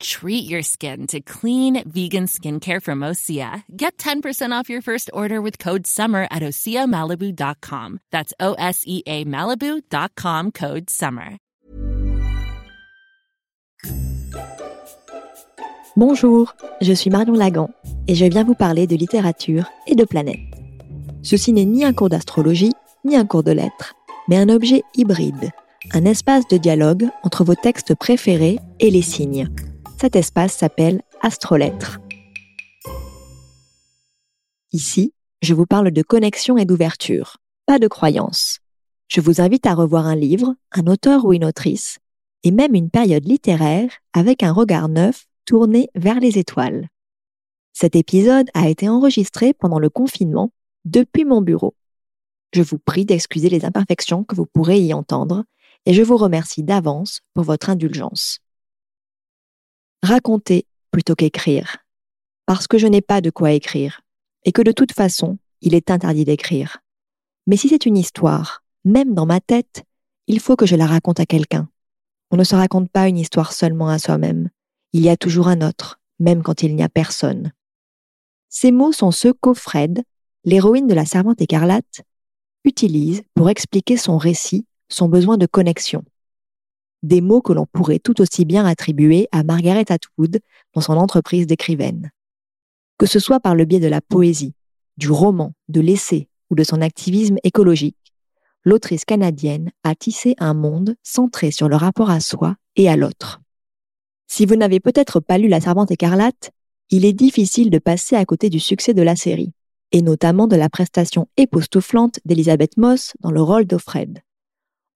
Treat your skin to clean vegan skincare from Osea. Get 10% off your first order with code SUMMER at OseaMalibu.com. That's O S E A Malibu.com code SUMMER. Bonjour, je suis Marion Lagan et je viens vous parler de littérature et de planète. Ceci n'est ni un cours d'astrologie, ni un cours de lettres, mais un objet hybride, un espace de dialogue entre vos textes préférés et les signes cet espace s'appelle Astrolettres. Ici, je vous parle de connexion et d'ouverture, pas de croyance. Je vous invite à revoir un livre, un auteur ou une autrice, et même une période littéraire avec un regard neuf tourné vers les étoiles. Cet épisode a été enregistré pendant le confinement depuis mon bureau. Je vous prie d'excuser les imperfections que vous pourrez y entendre et je vous remercie d'avance pour votre indulgence raconter plutôt qu'écrire, parce que je n'ai pas de quoi écrire, et que de toute façon, il est interdit d'écrire. Mais si c'est une histoire, même dans ma tête, il faut que je la raconte à quelqu'un. On ne se raconte pas une histoire seulement à soi-même, il y a toujours un autre, même quand il n'y a personne. Ces mots sont ceux qu'Ofred, l'héroïne de la servante écarlate, utilise pour expliquer son récit, son besoin de connexion des mots que l'on pourrait tout aussi bien attribuer à Margaret Atwood dans son entreprise d'écrivaine. Que ce soit par le biais de la poésie, du roman, de l'essai ou de son activisme écologique, l'autrice canadienne a tissé un monde centré sur le rapport à soi et à l'autre. Si vous n'avez peut-être pas lu La Servante écarlate, il est difficile de passer à côté du succès de la série, et notamment de la prestation époustouflante d'Elizabeth Moss dans le rôle d'Offred.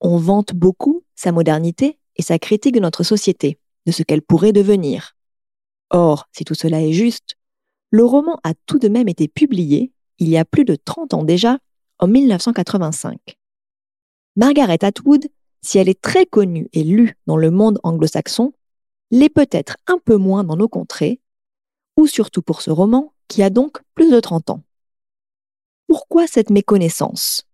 On vante beaucoup sa modernité et sa critique de notre société, de ce qu'elle pourrait devenir. Or, si tout cela est juste, le roman a tout de même été publié, il y a plus de 30 ans déjà, en 1985. Margaret Atwood, si elle est très connue et lue dans le monde anglo-saxon, l'est peut-être un peu moins dans nos contrées, ou surtout pour ce roman qui a donc plus de 30 ans. Pourquoi cette méconnaissance?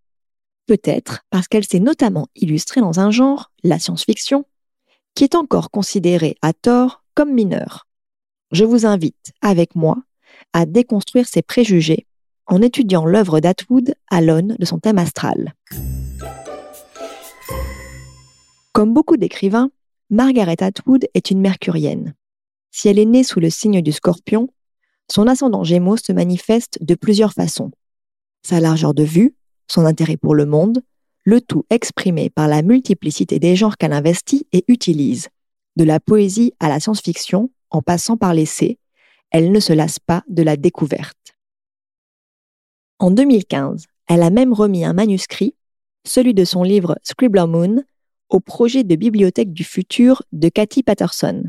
Peut-être parce qu'elle s'est notamment illustrée dans un genre, la science-fiction, qui est encore considéré à tort comme mineur. Je vous invite, avec moi, à déconstruire ces préjugés en étudiant l'œuvre d'Atwood à l'aune de son thème astral. Comme beaucoup d'écrivains, Margaret Atwood est une mercurienne. Si elle est née sous le signe du scorpion, son ascendant gémeaux se manifeste de plusieurs façons. Sa largeur de vue, son intérêt pour le monde, le tout exprimé par la multiplicité des genres qu'elle investit et utilise. De la poésie à la science-fiction, en passant par l'essai, elle ne se lasse pas de la découverte. En 2015, elle a même remis un manuscrit, celui de son livre Scribbler Moon, au projet de bibliothèque du futur de Cathy Patterson.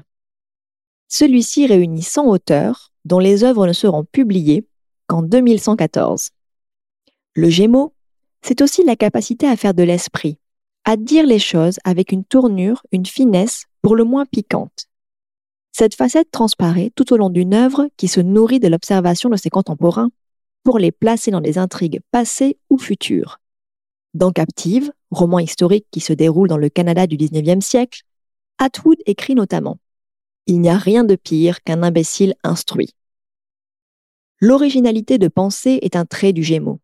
Celui-ci réunit 100 auteurs dont les œuvres ne seront publiées qu'en 2114. Le Gémeaux c'est aussi la capacité à faire de l'esprit, à dire les choses avec une tournure, une finesse pour le moins piquante. Cette facette transparaît tout au long d'une œuvre qui se nourrit de l'observation de ses contemporains pour les placer dans des intrigues passées ou futures. Dans Captive, roman historique qui se déroule dans le Canada du XIXe siècle, Atwood écrit notamment Il n'y a rien de pire qu'un imbécile instruit. L'originalité de pensée est un trait du Gémeaux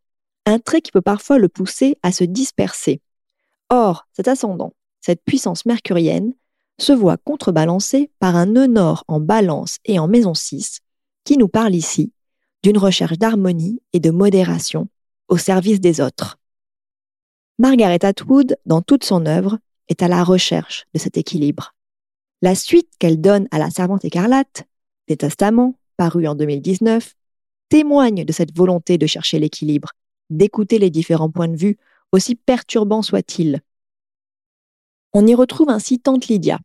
un trait qui peut parfois le pousser à se disperser. Or, cet ascendant, cette puissance mercurienne, se voit contrebalancé par un nœud en balance et en maison 6, qui nous parle ici d'une recherche d'harmonie et de modération au service des autres. Margaret Atwood, dans toute son œuvre, est à la recherche de cet équilibre. La suite qu'elle donne à la Servante écarlate, des Testaments, paru en 2019, témoigne de cette volonté de chercher l'équilibre d'écouter les différents points de vue, aussi perturbants soient-ils. On y retrouve ainsi Tante Lydia,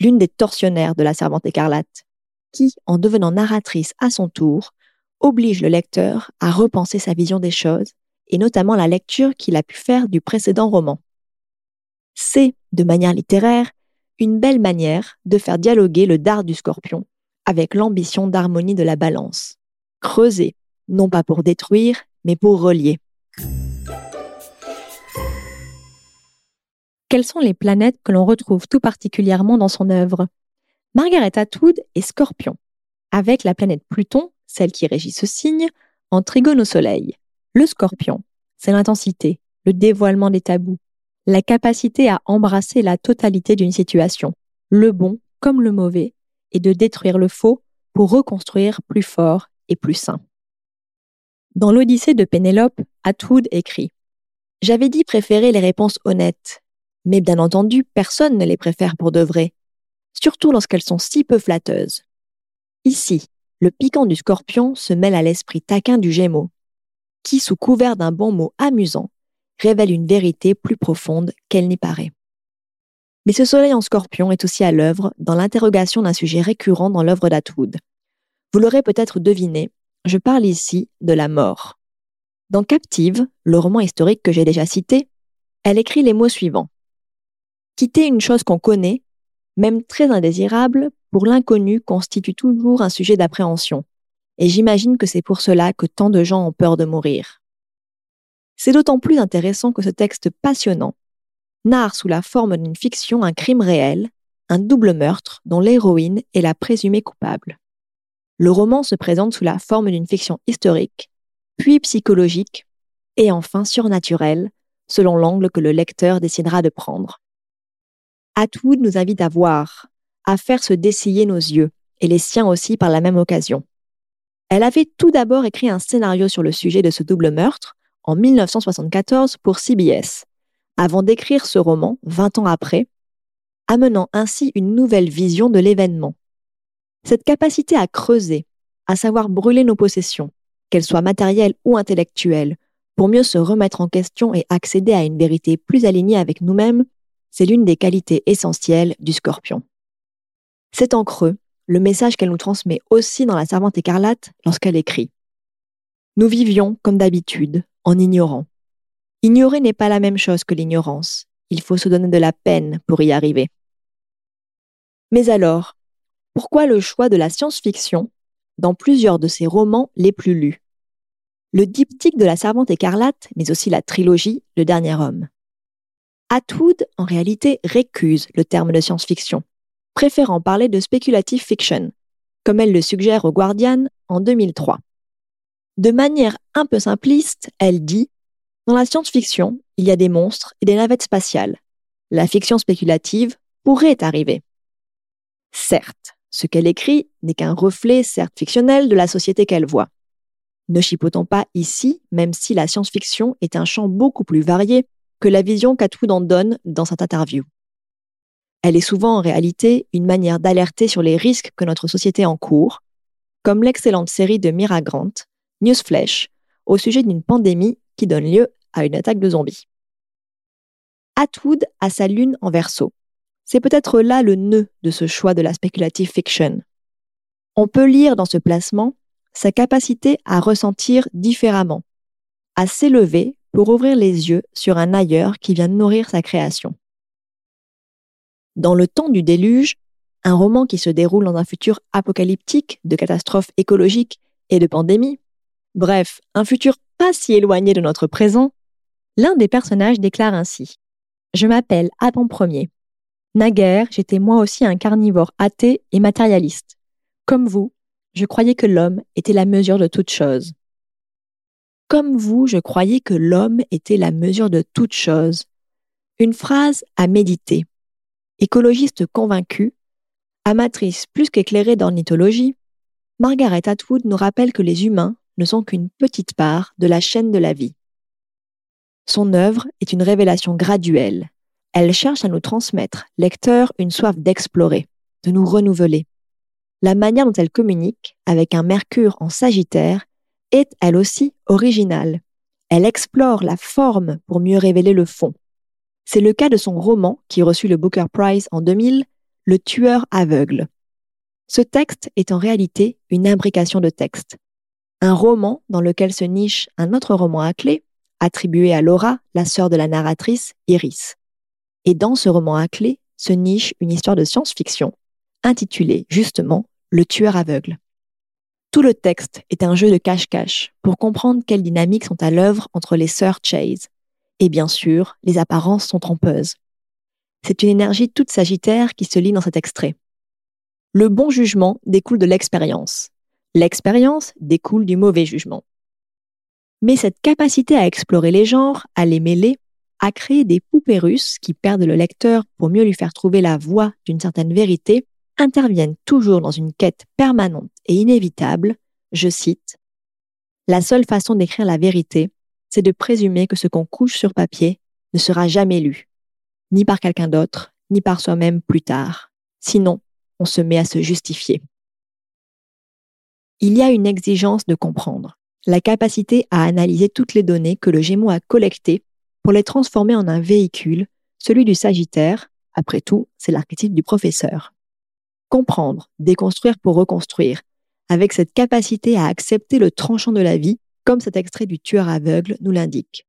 l'une des tortionnaires de la Servante écarlate, qui, en devenant narratrice à son tour, oblige le lecteur à repenser sa vision des choses, et notamment la lecture qu'il a pu faire du précédent roman. C'est, de manière littéraire, une belle manière de faire dialoguer le dard du scorpion avec l'ambition d'harmonie de la balance. Creuser, non pas pour détruire, mais pour relier. Quelles sont les planètes que l'on retrouve tout particulièrement dans son œuvre? Margaret Atwood est scorpion, avec la planète Pluton, celle qui régit ce signe, en trigone au Soleil. Le scorpion, c'est l'intensité, le dévoilement des tabous, la capacité à embrasser la totalité d'une situation, le bon comme le mauvais, et de détruire le faux pour reconstruire plus fort et plus sain. Dans l'Odyssée de Pénélope, Atwood écrit J'avais dit préférer les réponses honnêtes, mais bien entendu, personne ne les préfère pour de vrai, surtout lorsqu'elles sont si peu flatteuses. Ici, le piquant du scorpion se mêle à l'esprit taquin du gémeau, qui, sous couvert d'un bon mot amusant, révèle une vérité plus profonde qu'elle n'y paraît. Mais ce soleil en scorpion est aussi à l'œuvre dans l'interrogation d'un sujet récurrent dans l'œuvre d'Atwood. Vous l'aurez peut-être deviné, je parle ici de la mort. Dans Captive, le roman historique que j'ai déjà cité, elle écrit les mots suivants. Quitter une chose qu'on connaît, même très indésirable, pour l'inconnu constitue toujours un sujet d'appréhension. Et j'imagine que c'est pour cela que tant de gens ont peur de mourir. C'est d'autant plus intéressant que ce texte passionnant narre sous la forme d'une fiction un crime réel, un double meurtre dont l'héroïne est la présumée coupable. Le roman se présente sous la forme d'une fiction historique, puis psychologique, et enfin surnaturelle, selon l'angle que le lecteur décidera de prendre. Atwood nous invite à voir, à faire se dessiller nos yeux, et les siens aussi par la même occasion. Elle avait tout d'abord écrit un scénario sur le sujet de ce double meurtre, en 1974 pour CBS, avant d'écrire ce roman 20 ans après, amenant ainsi une nouvelle vision de l'événement. Cette capacité à creuser, à savoir brûler nos possessions, qu'elles soient matérielles ou intellectuelles, pour mieux se remettre en question et accéder à une vérité plus alignée avec nous-mêmes, c'est l'une des qualités essentielles du scorpion. C'est en creux le message qu'elle nous transmet aussi dans La Servante écarlate lorsqu'elle écrit. Nous vivions, comme d'habitude, en ignorant. Ignorer n'est pas la même chose que l'ignorance. Il faut se donner de la peine pour y arriver. Mais alors, pourquoi le choix de la science-fiction dans plusieurs de ses romans les plus lus? Le diptyque de la Servante écarlate, mais aussi la trilogie Le Dernier Homme. Atwood, en réalité, récuse le terme de science-fiction, préférant parler de speculative fiction, comme elle le suggère au Guardian en 2003. De manière un peu simpliste, elle dit Dans la science-fiction, il y a des monstres et des navettes spatiales. La fiction spéculative pourrait arriver. Certes, ce qu'elle écrit n'est qu'un reflet, certes fictionnel, de la société qu'elle voit. Ne chipotons pas ici, même si la science-fiction est un champ beaucoup plus varié que la vision qu'Atwood en donne dans cette interview. Elle est souvent en réalité une manière d'alerter sur les risques que notre société encourt, comme l'excellente série de Mira Grant, Newsflash au sujet d'une pandémie qui donne lieu à une attaque de zombies. Atwood a sa lune en verso. C'est peut-être là le nœud de ce choix de la speculative fiction. On peut lire dans ce placement sa capacité à ressentir différemment, à s'élever pour ouvrir les yeux sur un ailleurs qui vient nourrir sa création. Dans le temps du déluge, un roman qui se déroule dans un futur apocalyptique de catastrophes écologiques et de pandémies, Bref, un futur pas si éloigné de notre présent, l'un des personnages déclare ainsi Je m'appelle Adam Ier. Naguère, j'étais moi aussi un carnivore athée et matérialiste. Comme vous, je croyais que l'homme était la mesure de toute chose. Comme vous, je croyais que l'homme était la mesure de toute chose. Une phrase à méditer. Écologiste convaincue, amatrice plus qu'éclairée d'ornithologie, Margaret Atwood nous rappelle que les humains ne sont qu'une petite part de la chaîne de la vie. Son œuvre est une révélation graduelle. Elle cherche à nous transmettre, lecteurs, une soif d'explorer, de nous renouveler. La manière dont elle communique avec un Mercure en Sagittaire est elle aussi originale. Elle explore la forme pour mieux révéler le fond. C'est le cas de son roman qui reçut le Booker Prize en 2000, Le tueur aveugle. Ce texte est en réalité une imbrication de textes un roman dans lequel se niche un autre roman à clé, attribué à Laura, la sœur de la narratrice, Iris. Et dans ce roman à clé se niche une histoire de science-fiction intitulée justement Le tueur aveugle. Tout le texte est un jeu de cache-cache pour comprendre quelles dynamiques sont à l'œuvre entre les sœurs Chase. Et bien sûr, les apparences sont trompeuses. C'est une énergie toute sagittaire qui se lit dans cet extrait. Le bon jugement découle de l'expérience. L'expérience découle du mauvais jugement. Mais cette capacité à explorer les genres, à les mêler, à créer des poupées russes qui perdent le lecteur pour mieux lui faire trouver la voie d'une certaine vérité, interviennent toujours dans une quête permanente et inévitable, je cite, La seule façon d'écrire la vérité, c'est de présumer que ce qu'on couche sur papier ne sera jamais lu, ni par quelqu'un d'autre, ni par soi-même plus tard. Sinon, on se met à se justifier. Il y a une exigence de comprendre, la capacité à analyser toutes les données que le Gémeaux a collectées pour les transformer en un véhicule, celui du Sagittaire, après tout, c'est l'archétype du professeur. Comprendre, déconstruire pour reconstruire, avec cette capacité à accepter le tranchant de la vie, comme cet extrait du tueur aveugle nous l'indique.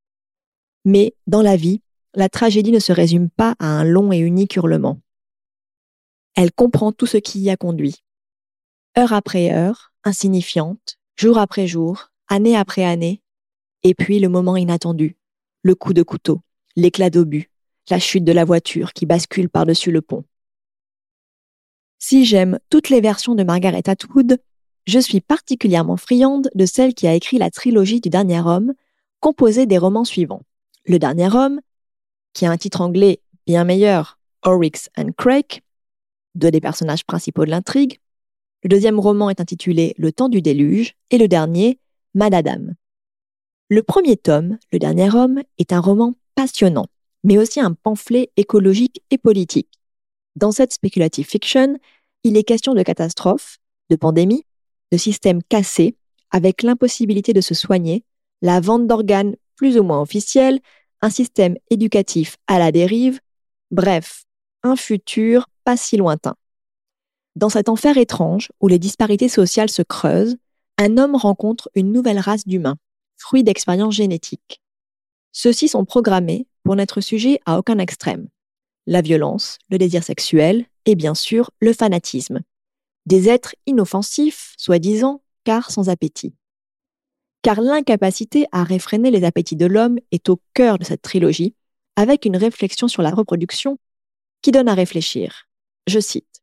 Mais dans la vie, la tragédie ne se résume pas à un long et unique hurlement. Elle comprend tout ce qui y a conduit. Heure après heure, insignifiante, jour après jour, année après année, et puis le moment inattendu, le coup de couteau, l'éclat d'obus, la chute de la voiture qui bascule par-dessus le pont. Si j'aime toutes les versions de Margaret Atwood, je suis particulièrement friande de celle qui a écrit la trilogie du Dernier Homme, composée des romans suivants. Le Dernier Homme, qui a un titre anglais bien meilleur, Oryx and Crake, deux des personnages principaux de l'intrigue. Le deuxième roman est intitulé Le temps du déluge et le dernier, Madadam. Le premier tome, Le Dernier Homme, est un roman passionnant, mais aussi un pamphlet écologique et politique. Dans cette speculative fiction, il est question de catastrophes, de pandémies, de systèmes cassés, avec l'impossibilité de se soigner, la vente d'organes plus ou moins officielle, un système éducatif à la dérive, bref, un futur pas si lointain. Dans cet enfer étrange où les disparités sociales se creusent, un homme rencontre une nouvelle race d'humains, fruit d'expériences génétiques. Ceux-ci sont programmés pour n'être sujets à aucun extrême. La violence, le désir sexuel et bien sûr le fanatisme. Des êtres inoffensifs, soi-disant, car sans appétit. Car l'incapacité à réfréner les appétits de l'homme est au cœur de cette trilogie, avec une réflexion sur la reproduction qui donne à réfléchir. Je cite.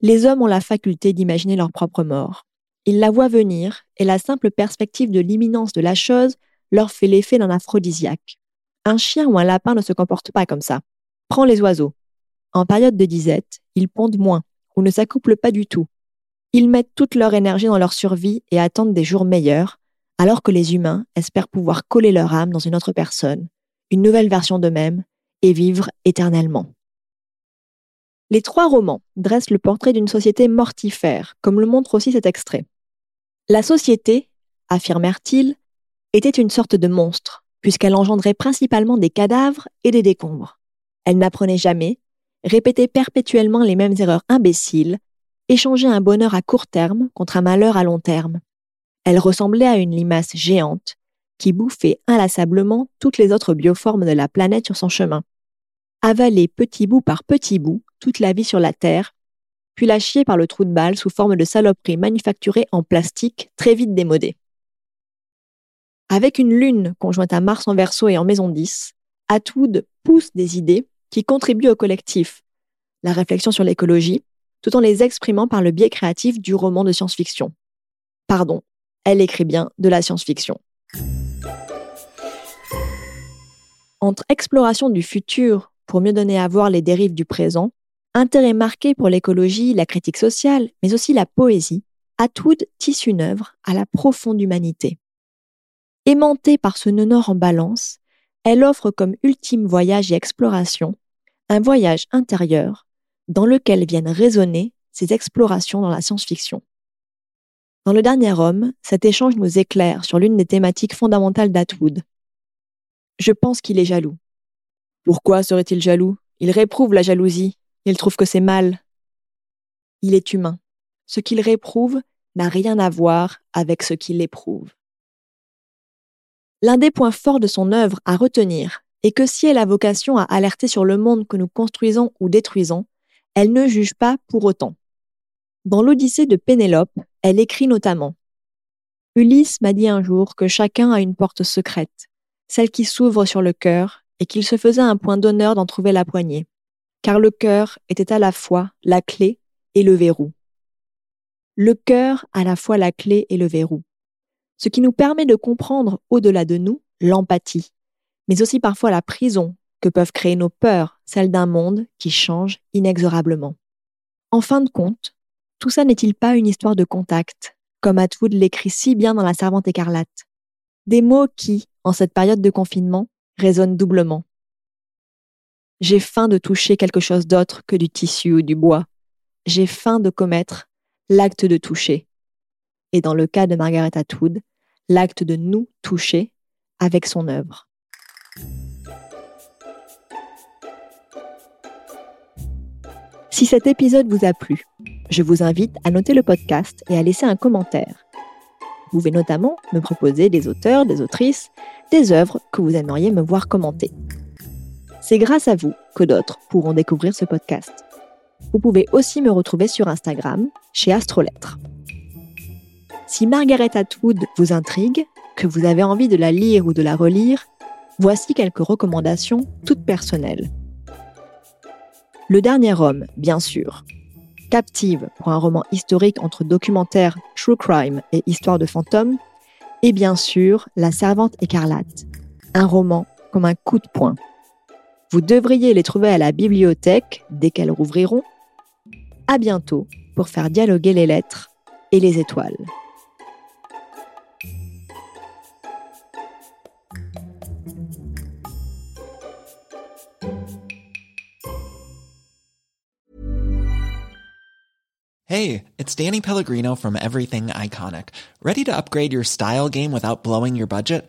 Les hommes ont la faculté d'imaginer leur propre mort. Ils la voient venir et la simple perspective de l'imminence de la chose leur fait l'effet d'un aphrodisiaque. Un chien ou un lapin ne se comporte pas comme ça. Prends les oiseaux. En période de disette, ils pondent moins ou ne s'accouplent pas du tout. Ils mettent toute leur énergie dans leur survie et attendent des jours meilleurs, alors que les humains espèrent pouvoir coller leur âme dans une autre personne, une nouvelle version d'eux-mêmes, et vivre éternellement. Les trois romans dressent le portrait d'une société mortifère, comme le montre aussi cet extrait. La société, affirmèrent-ils, était une sorte de monstre, puisqu'elle engendrait principalement des cadavres et des décombres. Elle n'apprenait jamais, répétait perpétuellement les mêmes erreurs imbéciles, échangeait un bonheur à court terme contre un malheur à long terme. Elle ressemblait à une limace géante qui bouffait inlassablement toutes les autres bioformes de la planète sur son chemin. Avalait petit bout par petit bout toute la vie sur la Terre, puis la par le trou de balle sous forme de saloperies manufacturées en plastique très vite démodées. Avec une lune conjointe à Mars en verso et en maison 10, Atwood pousse des idées qui contribuent au collectif, la réflexion sur l'écologie, tout en les exprimant par le biais créatif du roman de science-fiction. Pardon, elle écrit bien de la science-fiction. Entre exploration du futur pour mieux donner à voir les dérives du présent Intérêt marqué pour l'écologie, la critique sociale, mais aussi la poésie, Atwood tisse une œuvre à la profonde humanité. Aimantée par ce nœud nord en balance, elle offre comme ultime voyage et exploration un voyage intérieur dans lequel viennent résonner ses explorations dans la science-fiction. Dans Le Dernier Homme, cet échange nous éclaire sur l'une des thématiques fondamentales d'Atwood. Je pense qu'il est jaloux. Pourquoi serait-il jaloux? Il réprouve la jalousie, il trouve que c'est mal. Il est humain. Ce qu'il réprouve n'a rien à voir avec ce qu'il éprouve. L'un des points forts de son œuvre à retenir et que si elle a vocation à alerter sur le monde que nous construisons ou détruisons, elle ne juge pas pour autant. Dans l'Odyssée de Pénélope, elle écrit notamment Ulysse m'a dit un jour que chacun a une porte secrète, celle qui s'ouvre sur le cœur, et qu'il se faisait un point d'honneur d'en trouver la poignée, car le cœur était à la fois la clé et le verrou. Le cœur à la fois la clé et le verrou, ce qui nous permet de comprendre au-delà de nous l'empathie, mais aussi parfois la prison que peuvent créer nos peurs, celles d'un monde qui change inexorablement. En fin de compte, tout ça n'est-il pas une histoire de contact, comme Atwood l'écrit si bien dans La Servante écarlate? Des mots qui, en cette période de confinement, résonnent doublement. J'ai faim de toucher quelque chose d'autre que du tissu ou du bois. J'ai faim de commettre l'acte de toucher. Et dans le cas de Margaret Atwood, l'acte de nous toucher avec son œuvre. Si cet épisode vous a plu, je vous invite à noter le podcast et à laisser un commentaire. Vous pouvez notamment me proposer des auteurs, des autrices, des œuvres que vous aimeriez me voir commenter. C'est grâce à vous que d'autres pourront découvrir ce podcast. Vous pouvez aussi me retrouver sur Instagram, chez Astrolettre. Si Margaret Atwood vous intrigue, que vous avez envie de la lire ou de la relire, voici quelques recommandations toutes personnelles. Le dernier homme, bien sûr. Captive pour un roman historique entre documentaire, true crime et histoire de fantômes. Et bien sûr, La Servante écarlate. Un roman comme un coup de poing. Vous devriez les trouver à la bibliothèque dès qu'elles rouvriront. À bientôt pour faire dialoguer les lettres et les étoiles. Hey, it's Danny Pellegrino from Everything Iconic. Ready to upgrade your style game without blowing your budget?